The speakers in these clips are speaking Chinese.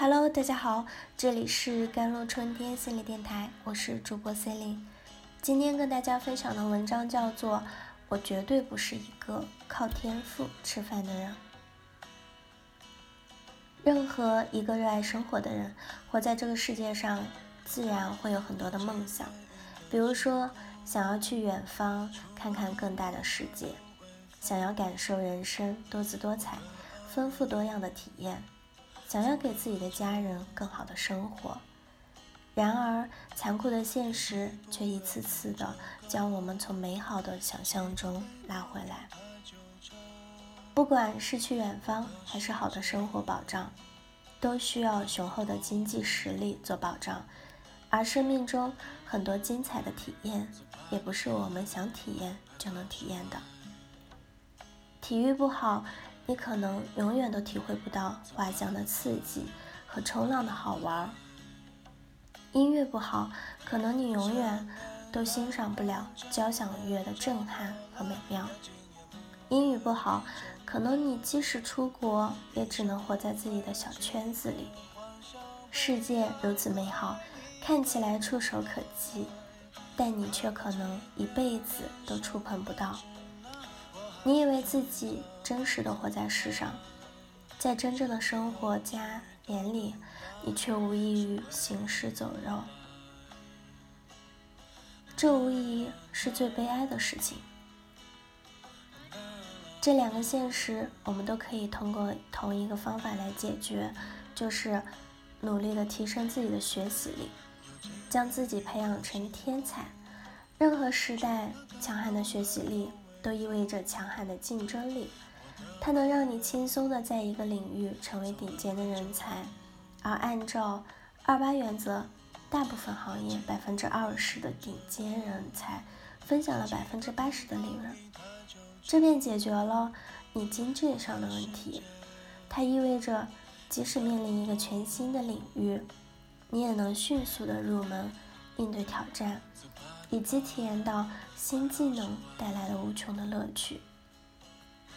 Hello，大家好，这里是甘露春天心理电台，我是主播 c e l i n e 今天跟大家分享的文章叫做《我绝对不是一个靠天赋吃饭的人》。任何一个热爱生活的人，活在这个世界上，自然会有很多的梦想，比如说想要去远方看看更大的世界，想要感受人生多姿多彩、丰富多样的体验。想要给自己的家人更好的生活，然而残酷的现实却一次次的将我们从美好的想象中拉回来。不管是去远方还是好的生活保障，都需要雄厚的经济实力做保障，而生命中很多精彩的体验，也不是我们想体验就能体验的。体育不好。你可能永远都体会不到滑翔的刺激和冲浪的好玩。音乐不好，可能你永远都欣赏不了交响乐的震撼和美妙。英语不好，可能你即使出国，也只能活在自己的小圈子里。世界如此美好，看起来触手可及，但你却可能一辈子都触碰不到。你以为自己真实的活在世上，在真正的生活家眼里，你却无异于行尸走肉。这无疑是最悲哀的事情。这两个现实，我们都可以通过同一个方法来解决，就是努力的提升自己的学习力，将自己培养成天才。任何时代，强悍的学习力。都意味着强悍的竞争力，它能让你轻松的在一个领域成为顶尖的人才。而按照二八原则，大部分行业百分之二十的顶尖人才分享了百分之八十的利润，这便解决了你经济上的问题。它意味着，即使面临一个全新的领域，你也能迅速的入门，应对挑战。以及体验到新技能带来的无穷的乐趣。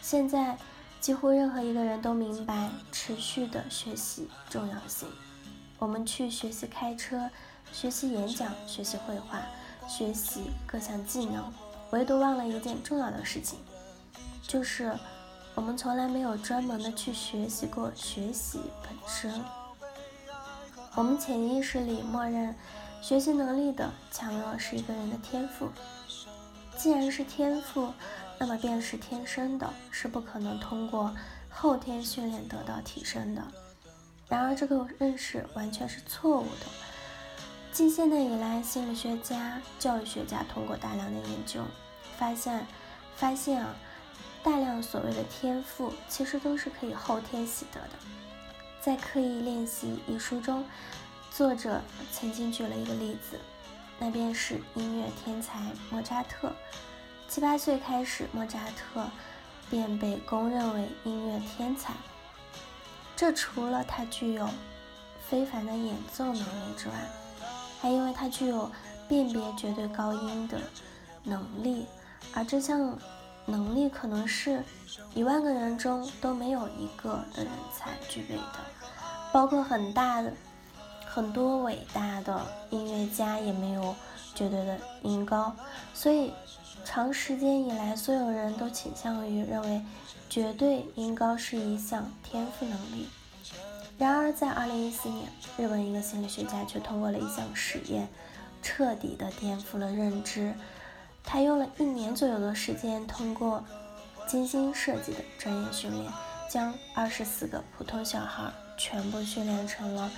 现在，几乎任何一个人都明白持续的学习重要性。我们去学习开车，学习演讲，学习绘画，学习各项技能，唯独忘了一件重要的事情，就是我们从来没有专门的去学习过学习本身。我们潜意识里默认。学习能力的强弱是一个人的天赋，既然是天赋，那么便是天生的，是不可能通过后天训练得到提升的。然而，这个认识完全是错误的。近现代以来，心理学家、教育学家通过大量的研究，发现，发现啊，大量所谓的天赋其实都是可以后天习得的。在《刻意练习》一书中。作者曾经举了一个例子，那便是音乐天才莫扎特。七八岁开始，莫扎特便被公认为音乐天才。这除了他具有非凡的演奏能力之外，还因为他具有辨别绝对高音的能力，而这项能力可能是一万个人中都没有一个的人才具备的，包括很大的。很多伟大的音乐家也没有绝对的音高，所以长时间以来，所有人都倾向于认为绝对音高是一项天赋能力。然而，在2014年，日本一个心理学家却通过了一项实验，彻底的颠覆了认知。他用了一年左右的时间，通过精心设计的专业训练，将24个普通小孩全部训练成了。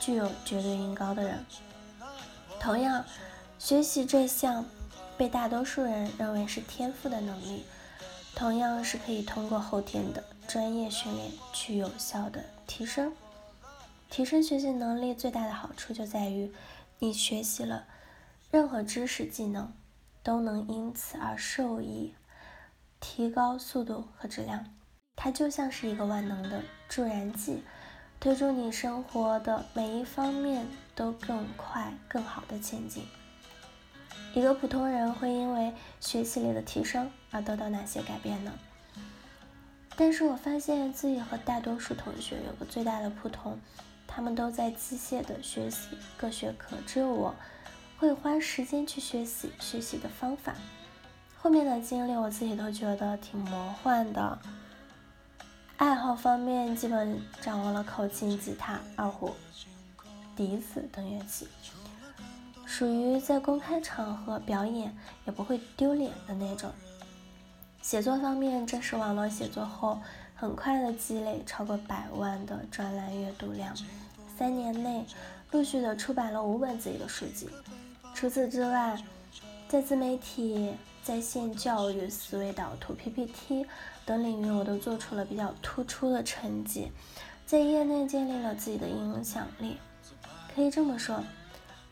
具有绝对音高的人，同样学习这项被大多数人认为是天赋的能力，同样是可以通过后天的专业训练去有效的提升。提升学习能力最大的好处就在于，你学习了任何知识技能，都能因此而受益，提高速度和质量。它就像是一个万能的助燃剂。推助你生活的每一方面都更快、更好的前进。一个普通人会因为学习力的提升而得到哪些改变呢？但是我发现自己和大多数同学有个最大的不同，他们都在机械的学习各学科，只有我会花时间去学习学习的方法。后面的经历我自己都觉得挺魔幻的。爱好方面，基本掌握了口琴、吉他、二胡、笛子等乐器，属于在公开场合表演也不会丢脸的那种。写作方面，正式网络写作后，很快的积累超过百万的专栏阅读量，三年内陆续的出版了五本自己的书籍。除此之外，在自媒体、在线教育、思维导图、PPT 等领域，我都做出了比较突出的成绩，在业内建立了自己的影响力。可以这么说，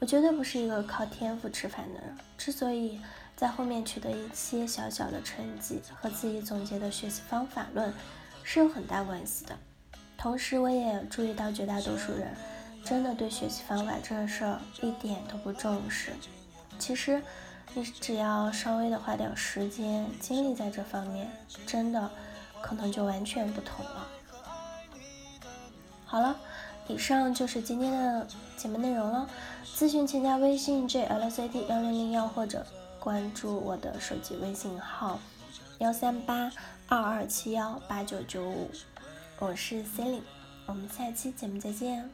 我绝对不是一个靠天赋吃饭的人。之所以，在后面取得一些小小的成绩，和自己总结的学习方法论是有很大关系的。同时，我也注意到绝大多数人真的对学习方法这事儿一点都不重视。其实，你只要稍微的花点时间精力在这方面，真的可能就完全不同了。好了，以上就是今天的节目内容了。咨询请加微信 j l c d 幺零零幺或者。关注我的手机微信号幺三八二二七幺八九九五，我是 c e l i n e 我们下期节目再见。